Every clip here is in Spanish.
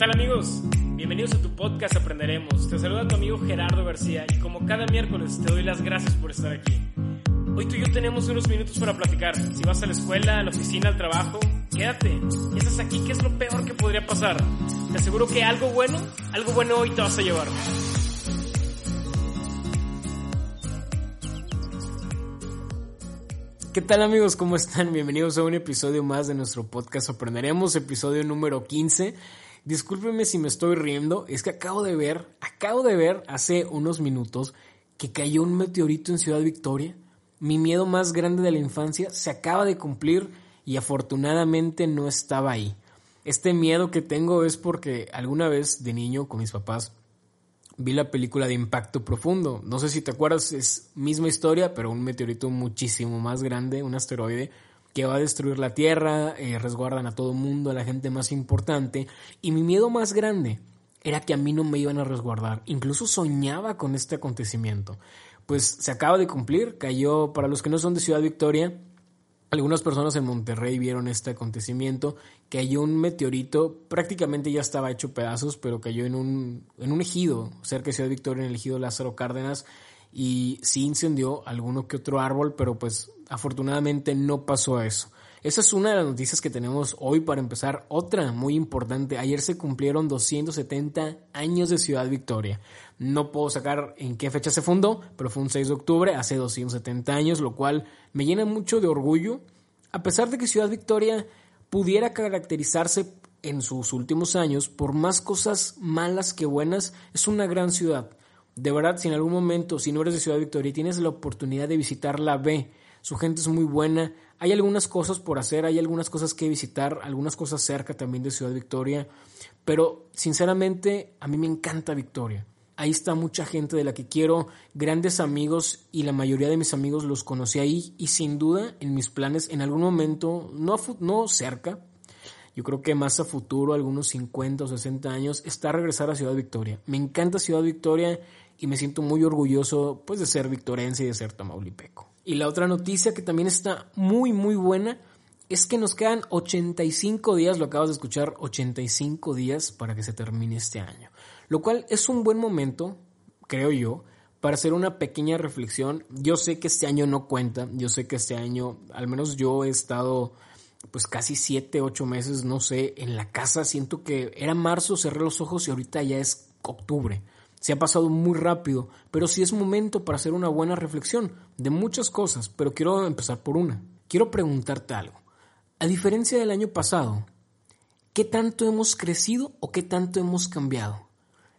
tal amigos? Bienvenidos a tu podcast Aprenderemos. Te saluda tu amigo Gerardo García y como cada miércoles te doy las gracias por estar aquí. Hoy tú y yo tenemos unos minutos para platicar. Si vas a la escuela, a la oficina, al trabajo, quédate. Y estás aquí, ¿qué es lo peor que podría pasar? Te aseguro que algo bueno, algo bueno hoy te vas a llevar. ¿Qué tal amigos? ¿Cómo están? Bienvenidos a un episodio más de nuestro podcast Aprenderemos, episodio número 15. Discúlpenme si me estoy riendo, es que acabo de ver, acabo de ver hace unos minutos que cayó un meteorito en Ciudad Victoria. Mi miedo más grande de la infancia se acaba de cumplir y afortunadamente no estaba ahí. Este miedo que tengo es porque alguna vez de niño con mis papás vi la película de Impacto Profundo. No sé si te acuerdas, es misma historia, pero un meteorito muchísimo más grande, un asteroide que va a destruir la Tierra, eh, resguardan a todo mundo, a la gente más importante. Y mi miedo más grande era que a mí no me iban a resguardar. Incluso soñaba con este acontecimiento. Pues se acaba de cumplir, cayó, para los que no son de Ciudad Victoria, algunas personas en Monterrey vieron este acontecimiento, cayó un meteorito, prácticamente ya estaba hecho pedazos, pero cayó en un, en un ejido, cerca de Ciudad Victoria, en el ejido Lázaro Cárdenas, y sí incendió alguno que otro árbol, pero pues afortunadamente no pasó eso. Esa es una de las noticias que tenemos hoy para empezar. Otra muy importante, ayer se cumplieron 270 años de Ciudad Victoria. No puedo sacar en qué fecha se fundó, pero fue un 6 de octubre, hace 270 años, lo cual me llena mucho de orgullo. A pesar de que Ciudad Victoria pudiera caracterizarse en sus últimos años por más cosas malas que buenas, es una gran ciudad. De verdad, si en algún momento, si no eres de Ciudad Victoria y tienes la oportunidad de visitarla, ve. Su gente es muy buena. Hay algunas cosas por hacer, hay algunas cosas que visitar, algunas cosas cerca también de Ciudad Victoria. Pero sinceramente, a mí me encanta Victoria. Ahí está mucha gente de la que quiero, grandes amigos y la mayoría de mis amigos los conocí ahí y sin duda en mis planes en algún momento, no, no cerca, yo creo que más a futuro, algunos 50 o 60 años, está regresar a Ciudad Victoria. Me encanta Ciudad Victoria y me siento muy orgulloso pues de ser victorense y de ser tamaulipeco. Y la otra noticia que también está muy muy buena es que nos quedan 85 días, lo acabas de escuchar, 85 días para que se termine este año. Lo cual es un buen momento, creo yo, para hacer una pequeña reflexión. Yo sé que este año no cuenta, yo sé que este año, al menos yo he estado pues casi 7, 8 meses, no sé, en la casa. Siento que era marzo, cerré los ojos y ahorita ya es octubre. Se ha pasado muy rápido, pero sí es momento para hacer una buena reflexión de muchas cosas, pero quiero empezar por una. Quiero preguntarte algo. A diferencia del año pasado, ¿qué tanto hemos crecido o qué tanto hemos cambiado?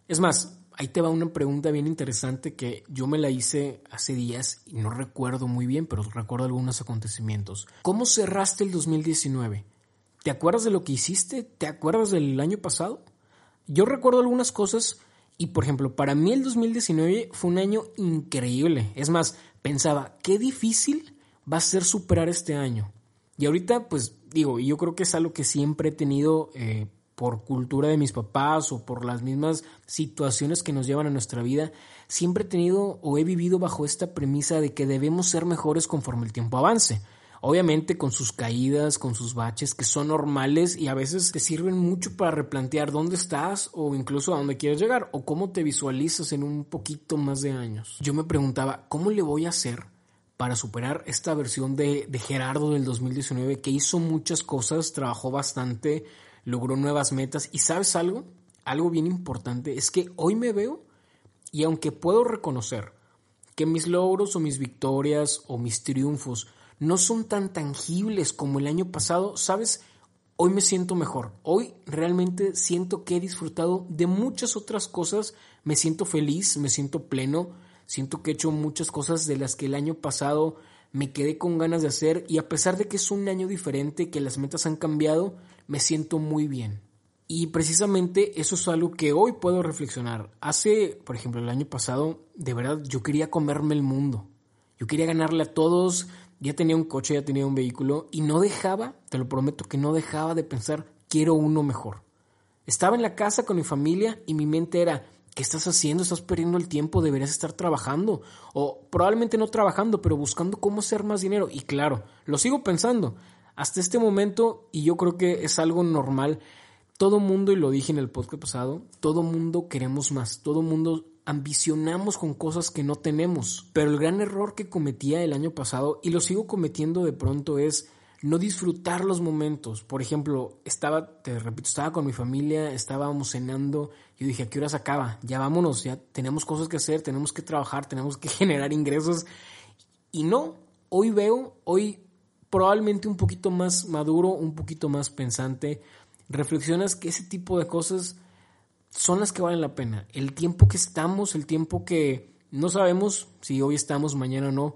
Es más, ahí te va una pregunta bien interesante que yo me la hice hace días y no recuerdo muy bien, pero recuerdo algunos acontecimientos. ¿Cómo cerraste el 2019? ¿Te acuerdas de lo que hiciste? ¿Te acuerdas del año pasado? Yo recuerdo algunas cosas y por ejemplo, para mí el 2019 fue un año increíble. Es más, pensaba, qué difícil va a ser superar este año. Y ahorita, pues digo, yo creo que es algo que siempre he tenido eh, por cultura de mis papás o por las mismas situaciones que nos llevan a nuestra vida, siempre he tenido o he vivido bajo esta premisa de que debemos ser mejores conforme el tiempo avance. Obviamente con sus caídas, con sus baches que son normales y a veces te sirven mucho para replantear dónde estás o incluso a dónde quieres llegar o cómo te visualizas en un poquito más de años. Yo me preguntaba, ¿cómo le voy a hacer para superar esta versión de, de Gerardo del 2019 que hizo muchas cosas, trabajó bastante, logró nuevas metas y sabes algo, algo bien importante es que hoy me veo y aunque puedo reconocer que mis logros o mis victorias o mis triunfos no son tan tangibles como el año pasado, ¿sabes? Hoy me siento mejor. Hoy realmente siento que he disfrutado de muchas otras cosas. Me siento feliz, me siento pleno. Siento que he hecho muchas cosas de las que el año pasado me quedé con ganas de hacer y a pesar de que es un año diferente, que las metas han cambiado, me siento muy bien. Y precisamente eso es algo que hoy puedo reflexionar. Hace, por ejemplo, el año pasado, de verdad, yo quería comerme el mundo. Yo quería ganarle a todos, ya tenía un coche, ya tenía un vehículo y no dejaba, te lo prometo que no dejaba de pensar, quiero uno mejor. Estaba en la casa con mi familia y mi mente era, ¿qué estás haciendo? Estás perdiendo el tiempo, deberías estar trabajando. O probablemente no trabajando, pero buscando cómo hacer más dinero. Y claro, lo sigo pensando. Hasta este momento, y yo creo que es algo normal, todo mundo, y lo dije en el podcast pasado, todo mundo queremos más, todo mundo ambicionamos con cosas que no tenemos. Pero el gran error que cometía el año pasado, y lo sigo cometiendo de pronto, es no disfrutar los momentos. Por ejemplo, estaba, te repito, estaba con mi familia, estábamos cenando, yo dije, ¿a qué hora se acaba? Ya vámonos, ya tenemos cosas que hacer, tenemos que trabajar, tenemos que generar ingresos. Y no, hoy veo, hoy probablemente un poquito más maduro, un poquito más pensante, reflexionas que ese tipo de cosas son las que valen la pena. El tiempo que estamos, el tiempo que no sabemos si hoy estamos, mañana no,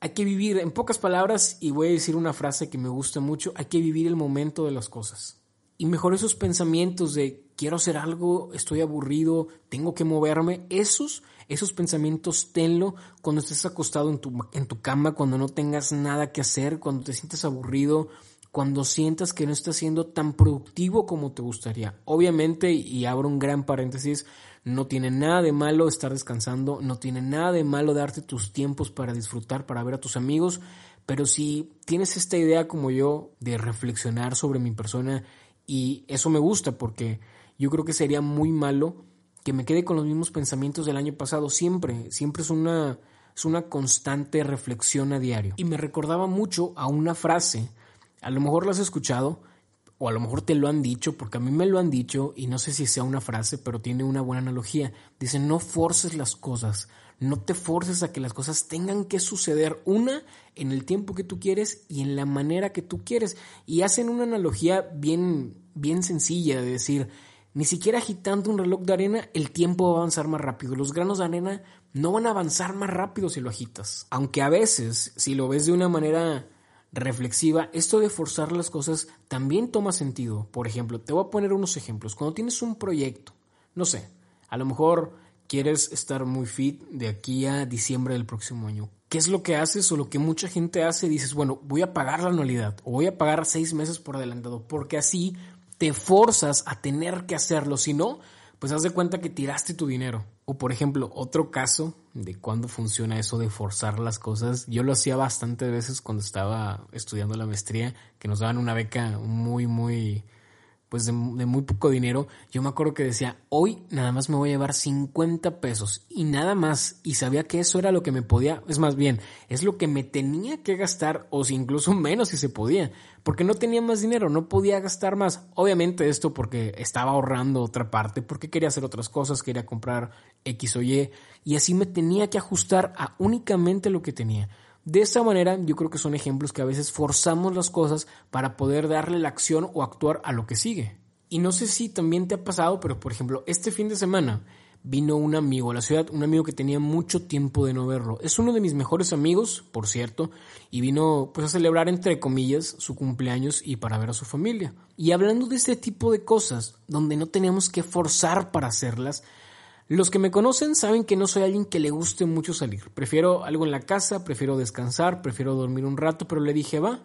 hay que vivir, en pocas palabras, y voy a decir una frase que me gusta mucho, hay que vivir el momento de las cosas. Y mejor esos pensamientos de quiero hacer algo, estoy aburrido, tengo que moverme, esos, esos pensamientos tenlo cuando estés acostado en tu, en tu cama, cuando no tengas nada que hacer, cuando te sientas aburrido, cuando sientas que no estás siendo tan productivo como te gustaría. Obviamente, y abro un gran paréntesis, no tiene nada de malo estar descansando, no tiene nada de malo darte tus tiempos para disfrutar, para ver a tus amigos, pero si tienes esta idea como yo de reflexionar sobre mi persona, y eso me gusta porque yo creo que sería muy malo que me quede con los mismos pensamientos del año pasado, siempre, siempre es una, es una constante reflexión a diario. Y me recordaba mucho a una frase, a lo mejor lo has escuchado o a lo mejor te lo han dicho, porque a mí me lo han dicho y no sé si sea una frase, pero tiene una buena analogía. Dicen, no forces las cosas, no te forces a que las cosas tengan que suceder una en el tiempo que tú quieres y en la manera que tú quieres. Y hacen una analogía bien, bien sencilla de decir, ni siquiera agitando un reloj de arena el tiempo va a avanzar más rápido. Los granos de arena no van a avanzar más rápido si lo agitas. Aunque a veces, si lo ves de una manera reflexiva, esto de forzar las cosas también toma sentido. Por ejemplo, te voy a poner unos ejemplos. Cuando tienes un proyecto, no sé, a lo mejor quieres estar muy fit de aquí a diciembre del próximo año. ¿Qué es lo que haces o lo que mucha gente hace? Dices, bueno, voy a pagar la anualidad o voy a pagar seis meses por adelantado, porque así te forzas a tener que hacerlo. Si no, pues haz de cuenta que tiraste tu dinero. O por ejemplo, otro caso de cuando funciona eso de forzar las cosas. Yo lo hacía bastante veces cuando estaba estudiando la maestría, que nos daban una beca muy, muy pues de, muy poco dinero, yo me acuerdo que decía, hoy nada más me voy a llevar 50 pesos y nada más, y sabía que eso era lo que me podía, es más bien, es lo que me tenía que gastar, o si incluso menos si se podía, porque no tenía más dinero, no podía gastar más. Obviamente esto porque estaba ahorrando otra parte, porque quería hacer otras cosas, quería comprar X o Y, y así me tenía que ajustar a únicamente lo que tenía. De esta manera, yo creo que son ejemplos que a veces forzamos las cosas para poder darle la acción o actuar a lo que sigue. Y no sé si también te ha pasado, pero por ejemplo, este fin de semana vino un amigo a la ciudad, un amigo que tenía mucho tiempo de no verlo. Es uno de mis mejores amigos, por cierto, y vino pues a celebrar entre comillas su cumpleaños y para ver a su familia. Y hablando de este tipo de cosas, donde no teníamos que forzar para hacerlas, los que me conocen saben que no soy alguien que le guste mucho salir. Prefiero algo en la casa, prefiero descansar, prefiero dormir un rato, pero le dije, va,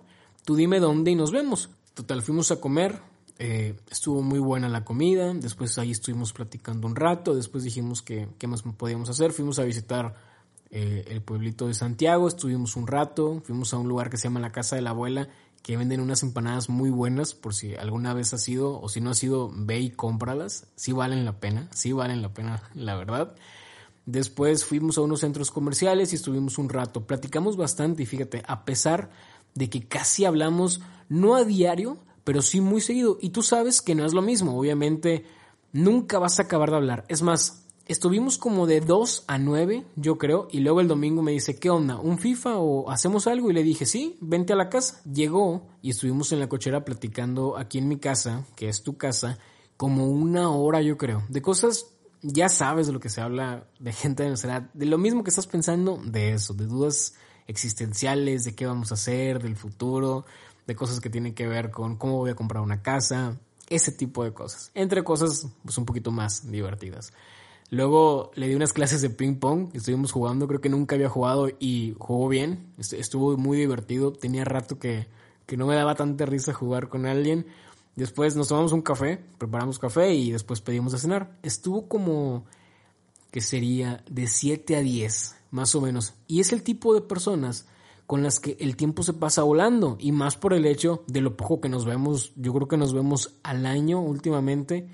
tú dime dónde y nos vemos. Total, fuimos a comer, eh, estuvo muy buena la comida, después ahí estuvimos platicando un rato, después dijimos que qué más podíamos hacer, fuimos a visitar eh, el pueblito de Santiago, estuvimos un rato, fuimos a un lugar que se llama la Casa de la Abuela que venden unas empanadas muy buenas por si alguna vez ha sido o si no ha sido, ve y cómpralas. Sí valen la pena, sí valen la pena, la verdad. Después fuimos a unos centros comerciales y estuvimos un rato. Platicamos bastante y fíjate, a pesar de que casi hablamos no a diario, pero sí muy seguido. Y tú sabes que no es lo mismo, obviamente nunca vas a acabar de hablar. Es más, Estuvimos como de 2 a 9, yo creo, y luego el domingo me dice, ¿qué onda? ¿Un FIFA o hacemos algo? Y le dije, sí, vente a la casa. Llegó y estuvimos en la cochera platicando aquí en mi casa, que es tu casa, como una hora, yo creo, de cosas, ya sabes de lo que se habla de gente de nuestra edad, de lo mismo que estás pensando, de eso, de dudas existenciales, de qué vamos a hacer, del futuro, de cosas que tienen que ver con cómo voy a comprar una casa, ese tipo de cosas, entre cosas pues un poquito más divertidas. Luego le di unas clases de ping pong, estuvimos jugando, creo que nunca había jugado y jugó bien, estuvo muy divertido, tenía rato que, que no me daba tanta risa jugar con alguien. Después nos tomamos un café, preparamos café y después pedimos a cenar. Estuvo como que sería de 7 a 10, más o menos. Y es el tipo de personas con las que el tiempo se pasa volando y más por el hecho de lo poco que nos vemos, yo creo que nos vemos al año últimamente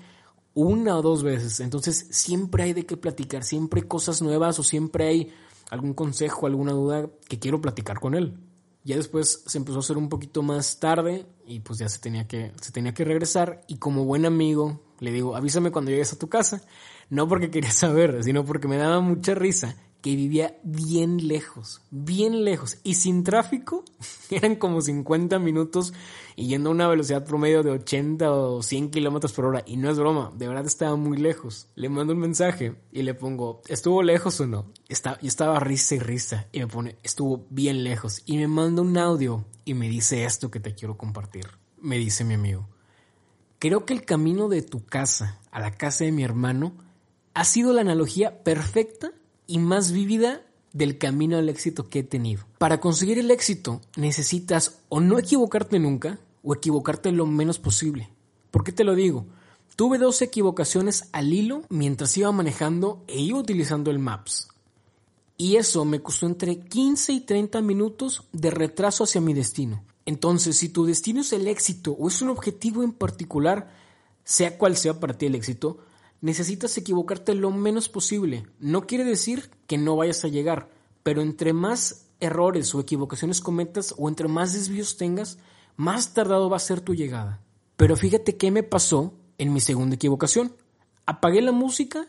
una o dos veces, entonces siempre hay de qué platicar, siempre hay cosas nuevas o siempre hay algún consejo, alguna duda que quiero platicar con él. Ya después se empezó a hacer un poquito más tarde y pues ya se tenía que, se tenía que regresar y como buen amigo le digo, avísame cuando llegues a tu casa. No porque quería saber, sino porque me daba mucha risa que vivía bien lejos, bien lejos. Y sin tráfico, eran como 50 minutos y yendo a una velocidad promedio de 80 o 100 kilómetros por hora. Y no es broma, de verdad estaba muy lejos. Le mando un mensaje y le pongo, ¿estuvo lejos o no? Está, yo estaba risa y risa. Y me pone, estuvo bien lejos. Y me manda un audio y me dice esto que te quiero compartir. Me dice mi amigo. Creo que el camino de tu casa a la casa de mi hermano ha sido la analogía perfecta y más vívida del camino al éxito que he tenido. Para conseguir el éxito necesitas o no equivocarte nunca o equivocarte lo menos posible. ¿Por qué te lo digo? Tuve dos equivocaciones al hilo mientras iba manejando e iba utilizando el Maps. Y eso me costó entre 15 y 30 minutos de retraso hacia mi destino. Entonces, si tu destino es el éxito o es un objetivo en particular, sea cual sea para ti el éxito, necesitas equivocarte lo menos posible. No quiere decir que no vayas a llegar, pero entre más errores o equivocaciones cometas o entre más desvíos tengas, más tardado va a ser tu llegada. Pero fíjate qué me pasó en mi segunda equivocación. Apagué la música,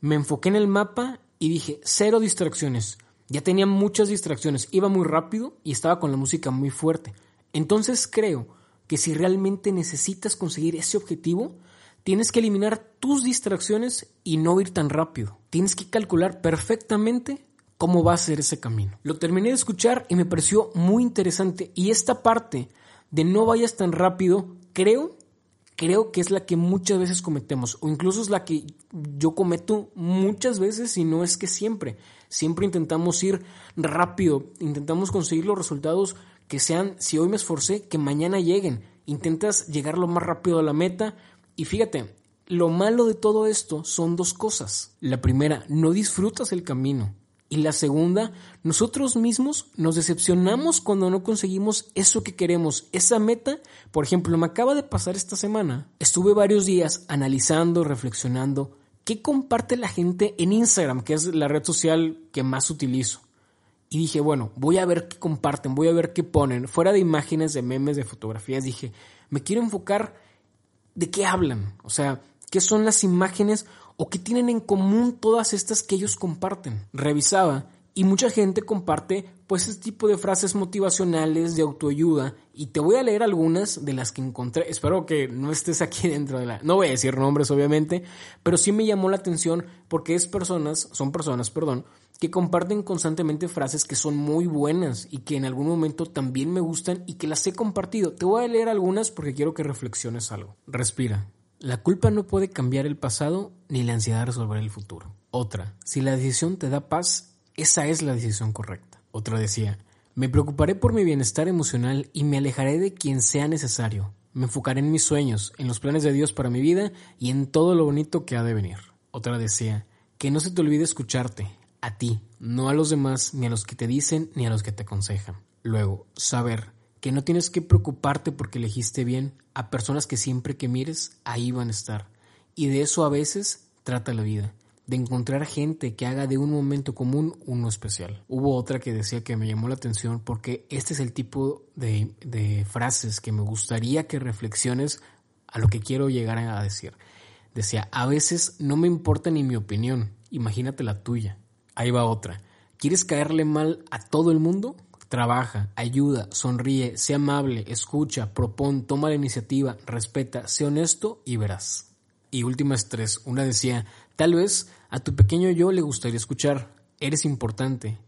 me enfoqué en el mapa y dije, cero distracciones. Ya tenía muchas distracciones, iba muy rápido y estaba con la música muy fuerte. Entonces creo que si realmente necesitas conseguir ese objetivo, Tienes que eliminar tus distracciones y no ir tan rápido. Tienes que calcular perfectamente cómo va a ser ese camino. Lo terminé de escuchar y me pareció muy interesante. Y esta parte de no vayas tan rápido, creo, creo que es la que muchas veces cometemos. O incluso es la que yo cometo muchas veces y no es que siempre. Siempre intentamos ir rápido, intentamos conseguir los resultados que sean, si hoy me esforcé, que mañana lleguen. Intentas llegar lo más rápido a la meta, y fíjate, lo malo de todo esto son dos cosas. La primera, no disfrutas el camino. Y la segunda, nosotros mismos nos decepcionamos cuando no conseguimos eso que queremos, esa meta. Por ejemplo, me acaba de pasar esta semana. Estuve varios días analizando, reflexionando qué comparte la gente en Instagram, que es la red social que más utilizo. Y dije, bueno, voy a ver qué comparten, voy a ver qué ponen. Fuera de imágenes, de memes, de fotografías, dije, me quiero enfocar de qué hablan, o sea, qué son las imágenes o qué tienen en común todas estas que ellos comparten. Revisaba y mucha gente comparte pues este tipo de frases motivacionales de autoayuda y te voy a leer algunas de las que encontré. Espero que no estés aquí dentro de la no voy a decir nombres obviamente, pero sí me llamó la atención porque es personas, son personas, perdón, que comparten constantemente frases que son muy buenas y que en algún momento también me gustan y que las he compartido. Te voy a leer algunas porque quiero que reflexiones algo. Respira. La culpa no puede cambiar el pasado ni la ansiedad resolver el futuro. Otra, si la decisión te da paz, esa es la decisión correcta. Otra decía, me preocuparé por mi bienestar emocional y me alejaré de quien sea necesario. Me enfocaré en mis sueños, en los planes de Dios para mi vida y en todo lo bonito que ha de venir. Otra decía, que no se te olvide escucharte, a ti, no a los demás, ni a los que te dicen, ni a los que te aconsejan. Luego, saber que no tienes que preocuparte porque elegiste bien a personas que siempre que mires, ahí van a estar. Y de eso a veces trata la vida, de encontrar gente que haga de un momento común uno especial. Hubo otra que decía que me llamó la atención porque este es el tipo de, de frases que me gustaría que reflexiones a lo que quiero llegar a decir. Decía, a veces no me importa ni mi opinión, imagínate la tuya. Ahí va otra. ¿Quieres caerle mal a todo el mundo? Trabaja, ayuda, sonríe, sea amable, escucha, propón, toma la iniciativa, respeta, sé honesto y verás. Y últimas tres. Una decía, tal vez a tu pequeño yo le gustaría escuchar, eres importante.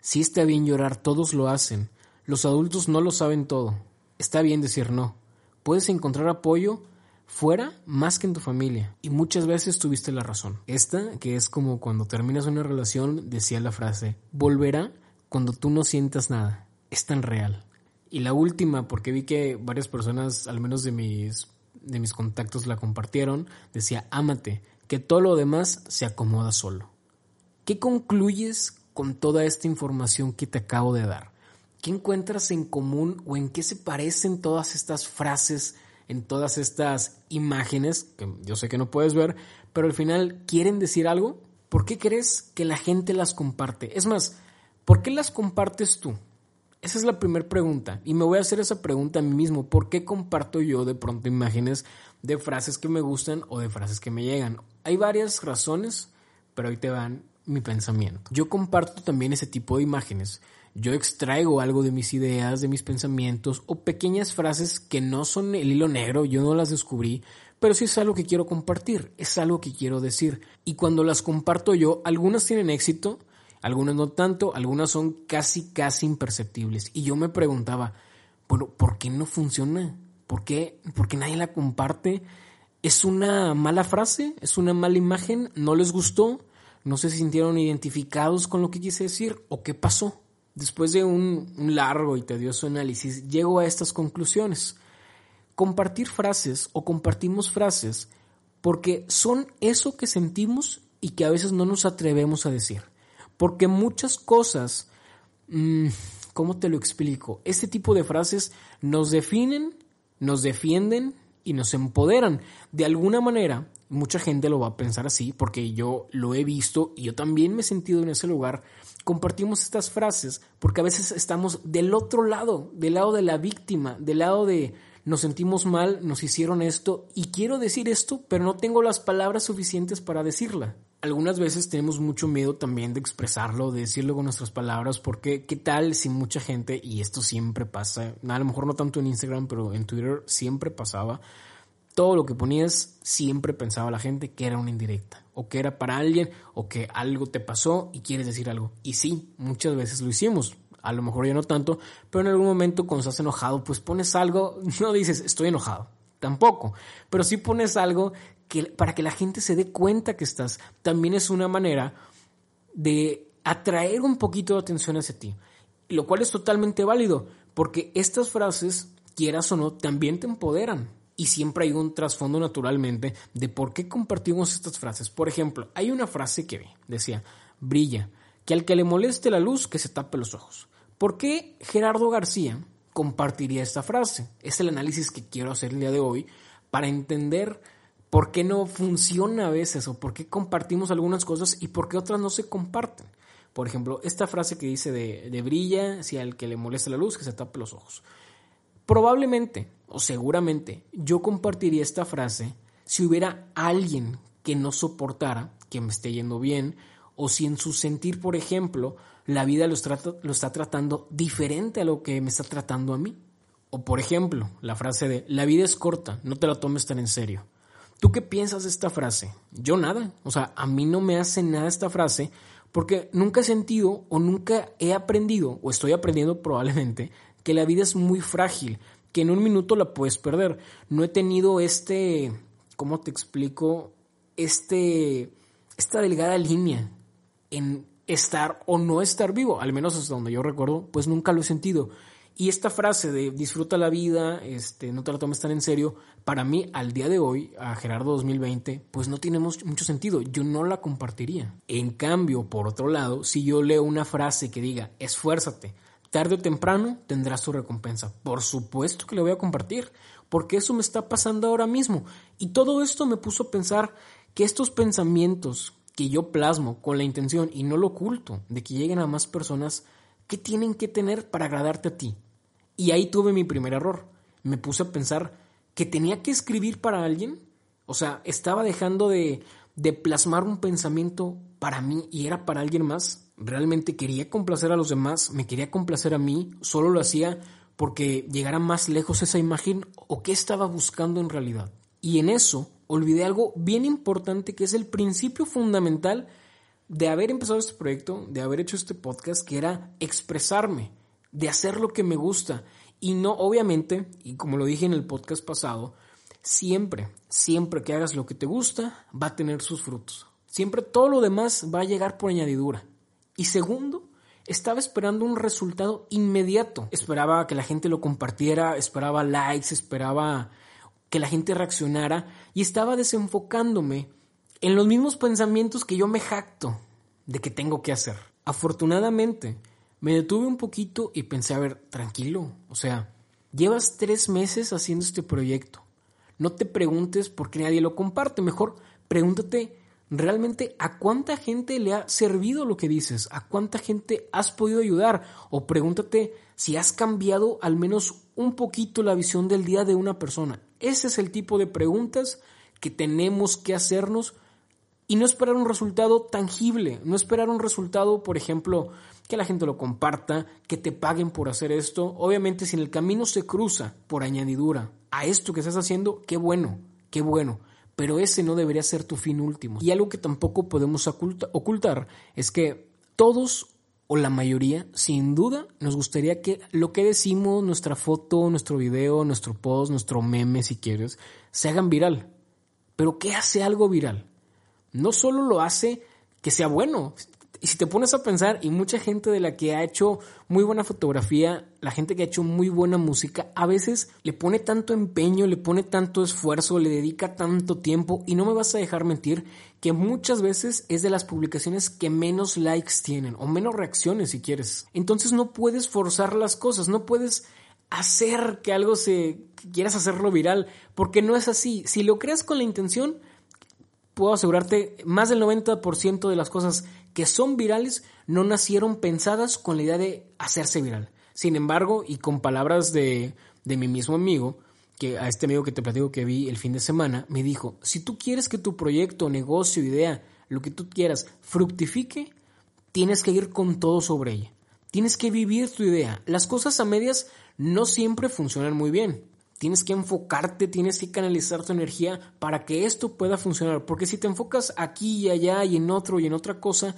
Si está bien llorar, todos lo hacen. Los adultos no lo saben todo. Está bien decir no. Puedes encontrar apoyo fuera más que en tu familia. Y muchas veces tuviste la razón. Esta, que es como cuando terminas una relación, decía la frase, volverá cuando tú no sientas nada. Es tan real. Y la última, porque vi que varias personas, al menos de mis, de mis contactos, la compartieron, decía, ámate, que todo lo demás se acomoda solo. ¿Qué concluyes con toda esta información que te acabo de dar? ¿Qué encuentras en común o en qué se parecen todas estas frases, en todas estas imágenes, que yo sé que no puedes ver, pero al final quieren decir algo? ¿Por qué crees que la gente las comparte? Es más, ¿por qué las compartes tú? Esa es la primera pregunta. Y me voy a hacer esa pregunta a mí mismo. ¿Por qué comparto yo de pronto imágenes de frases que me gustan o de frases que me llegan? Hay varias razones, pero ahí te van mi pensamiento. Yo comparto también ese tipo de imágenes. Yo extraigo algo de mis ideas, de mis pensamientos o pequeñas frases que no son el hilo negro, yo no las descubrí, pero sí es algo que quiero compartir, es algo que quiero decir. Y cuando las comparto yo, algunas tienen éxito, algunas no tanto, algunas son casi, casi imperceptibles. Y yo me preguntaba, bueno, ¿por qué no funciona? ¿Por qué, ¿Por qué nadie la comparte? ¿Es una mala frase? ¿Es una mala imagen? ¿No les gustó? ¿No se sintieron identificados con lo que quise decir? ¿O qué pasó? Después de un, largo y tedioso análisis, llego a estas conclusiones. Compartir frases o compartimos frases porque son eso que sentimos y que a veces no nos atrevemos a decir. Porque muchas cosas, mm, ¿cómo te lo explico? Este tipo de frases nos definen, nos defienden y nos empoderan. De alguna manera, mucha gente lo va a pensar así, porque yo lo he visto y yo también me he sentido en ese lugar. Compartimos estas frases porque a veces estamos del otro lado, del lado de la víctima, del lado de nos sentimos mal, nos hicieron esto y quiero decir esto, pero no tengo las palabras suficientes para decirla algunas veces tenemos mucho miedo también de expresarlo, de decirlo con nuestras palabras, porque qué tal si mucha gente, y esto siempre pasa, a lo mejor no tanto en Instagram, pero en Twitter siempre pasaba, todo lo que ponías siempre pensaba la gente que era una indirecta, o que era para alguien, o que algo te pasó y quieres decir algo. Y sí, muchas veces lo hicimos, a lo mejor ya no tanto, pero en algún momento cuando estás enojado, pues pones algo, no dices estoy enojado, tampoco, pero si pones algo que, para que la gente se dé cuenta que estás, también es una manera de atraer un poquito de atención hacia ti, lo cual es totalmente válido, porque estas frases, quieras o no, también te empoderan. Y siempre hay un trasfondo naturalmente de por qué compartimos estas frases. Por ejemplo, hay una frase que decía, brilla, que al que le moleste la luz, que se tape los ojos. ¿Por qué Gerardo García compartiría esta frase? Es el análisis que quiero hacer el día de hoy para entender por qué no funciona a veces o por qué compartimos algunas cosas y por qué otras no se comparten. Por ejemplo, esta frase que dice de, brilla, si al que le molesta la luz, que se tape los ojos. Probablemente o seguramente yo compartiría esta frase si hubiera alguien que no soportara que me esté yendo bien o si en su sentir, por ejemplo, la vida lo, lo está tratando diferente a lo que me está tratando a mí. O por ejemplo, la frase de la vida es corta, no te la tomes tan en serio. ¿Tú qué piensas de esta frase? Yo nada. O sea, a mí no me hace nada esta frase porque nunca he sentido o nunca he aprendido, o estoy aprendiendo probablemente, que la vida es muy frágil, que en un minuto la puedes perder. No he tenido este, ¿cómo te explico? Este, esta delgada línea en estar o no estar vivo, al menos hasta donde yo recuerdo, pues nunca lo he sentido. Y esta frase de disfruta la vida, este, no te la tomes tan en serio, para mí al día de hoy, a Gerardo 2020, pues no tiene mucho sentido. Yo no la compartiría. En cambio, por otro lado, si yo leo una frase que diga, esfuérzate, tarde o temprano tendrás tu recompensa. Por supuesto que le voy a compartir, porque eso me está pasando ahora mismo. Y todo esto me puso a pensar que estos pensamientos que yo plasmo con la intención, y no lo oculto, de que lleguen a más personas, ¿qué tienen que tener para agradarte a ti? Y ahí tuve mi primer error. Me puse a pensar que tenía que escribir para alguien. O sea, estaba dejando de, de plasmar un pensamiento para mí y era para alguien más. Realmente quería complacer a los demás, me quería complacer a mí, solo lo hacía porque llegara más lejos esa imagen o qué estaba buscando en realidad. Y en eso olvidé algo bien importante que es el principio fundamental de haber empezado este proyecto, de haber hecho este podcast, que era expresarme de hacer lo que me gusta. Y no, obviamente, y como lo dije en el podcast pasado, siempre, siempre que hagas lo que te gusta, va a tener sus frutos. Siempre todo lo demás va a llegar por añadidura. Y segundo, estaba esperando un resultado inmediato. Esperaba que la gente lo compartiera, esperaba likes, esperaba que la gente reaccionara y estaba desenfocándome en los mismos pensamientos que yo me jacto de que tengo que hacer. Afortunadamente, me detuve un poquito y pensé, a ver, tranquilo, o sea, llevas tres meses haciendo este proyecto. No te preguntes por qué nadie lo comparte, mejor pregúntate realmente a cuánta gente le ha servido lo que dices, a cuánta gente has podido ayudar o pregúntate si has cambiado al menos un poquito la visión del día de una persona. Ese es el tipo de preguntas que tenemos que hacernos y no esperar un resultado tangible, no esperar un resultado, por ejemplo, que la gente lo comparta, que te paguen por hacer esto. Obviamente si en el camino se cruza por añadidura a esto que estás haciendo, qué bueno, qué bueno pero ese no debería ser tu fin último. Y algo que tampoco podemos ocultar es que todos o la mayoría, sin duda, nos gustaría que lo que decimos, nuestra foto, nuestro video, nuestro post, nuestro meme, si quieres, se hagan viral. Pero ¿qué hace algo viral? No solo lo hace que sea bueno, y si te pones a pensar, y mucha gente de la que ha hecho muy buena fotografía, la gente que ha hecho muy buena música, a veces le pone tanto empeño, le pone tanto esfuerzo, le dedica tanto tiempo, y no me vas a dejar mentir que muchas veces es de las publicaciones que menos likes tienen, o menos reacciones si quieres. Entonces no puedes forzar las cosas, no puedes hacer que algo se quieras hacerlo viral, porque no es así. Si lo creas con la intención, puedo asegurarte, más del 90% de las cosas que son virales no nacieron pensadas con la idea de hacerse viral. Sin embargo, y con palabras de, de mi mismo amigo, que a este amigo que te platico que vi el fin de semana, me dijo, si tú quieres que tu proyecto, negocio, idea, lo que tú quieras, fructifique, tienes que ir con todo sobre ella. Tienes que vivir tu idea. Las cosas a medias no siempre funcionan muy bien. Tienes que enfocarte, tienes que canalizar tu energía para que esto pueda funcionar. Porque si te enfocas aquí y allá y en otro y en otra cosa,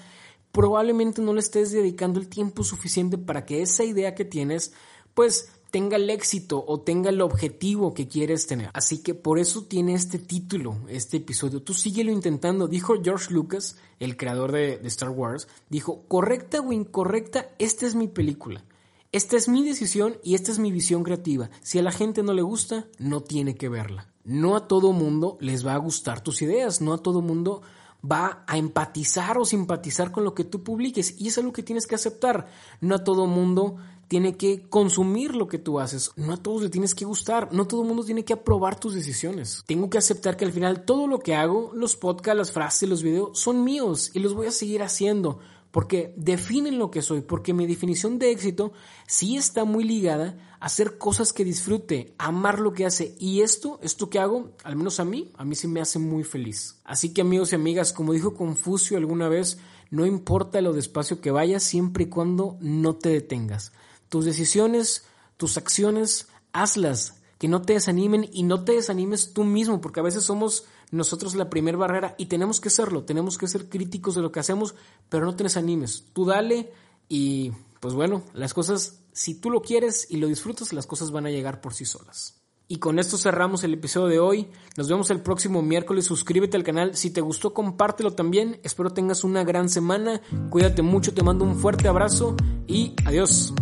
probablemente no le estés dedicando el tiempo suficiente para que esa idea que tienes, pues tenga el éxito o tenga el objetivo que quieres tener. Así que por eso tiene este título, este episodio. Tú síguelo intentando. Dijo George Lucas, el creador de, de Star Wars, dijo, correcta o incorrecta, esta es mi película. Esta es mi decisión y esta es mi visión creativa. Si a la gente no le gusta, no tiene que verla. No a todo mundo les va a gustar tus ideas, no a todo mundo va a empatizar o simpatizar con lo que tú publiques y eso es lo que tienes que aceptar. No a todo mundo tiene que consumir lo que tú haces, no a todos le tienes que gustar, no todo mundo tiene que aprobar tus decisiones. Tengo que aceptar que al final todo lo que hago, los podcasts, las frases, los videos, son míos y los voy a seguir haciendo porque definen lo que soy, porque mi definición de éxito sí está muy ligada a hacer cosas que disfrute, amar lo que hace y esto, esto que hago, al menos a mí, a mí sí me hace muy feliz. Así que amigos y amigas, como dijo Confucio alguna vez, no importa lo despacio que vayas siempre y cuando no te detengas. Tus decisiones, tus acciones, hazlas, que no te desanimen y no te desanimes tú mismo, porque a veces somos nosotros la primera barrera y tenemos que serlo, tenemos que ser críticos de lo que hacemos, pero no te desanimes, tú dale y pues bueno, las cosas, si tú lo quieres y lo disfrutas, las cosas van a llegar por sí solas. Y con esto cerramos el episodio de hoy. Nos vemos el próximo miércoles. Suscríbete al canal. Si te gustó, compártelo también. Espero tengas una gran semana. Cuídate mucho. Te mando un fuerte abrazo y adiós.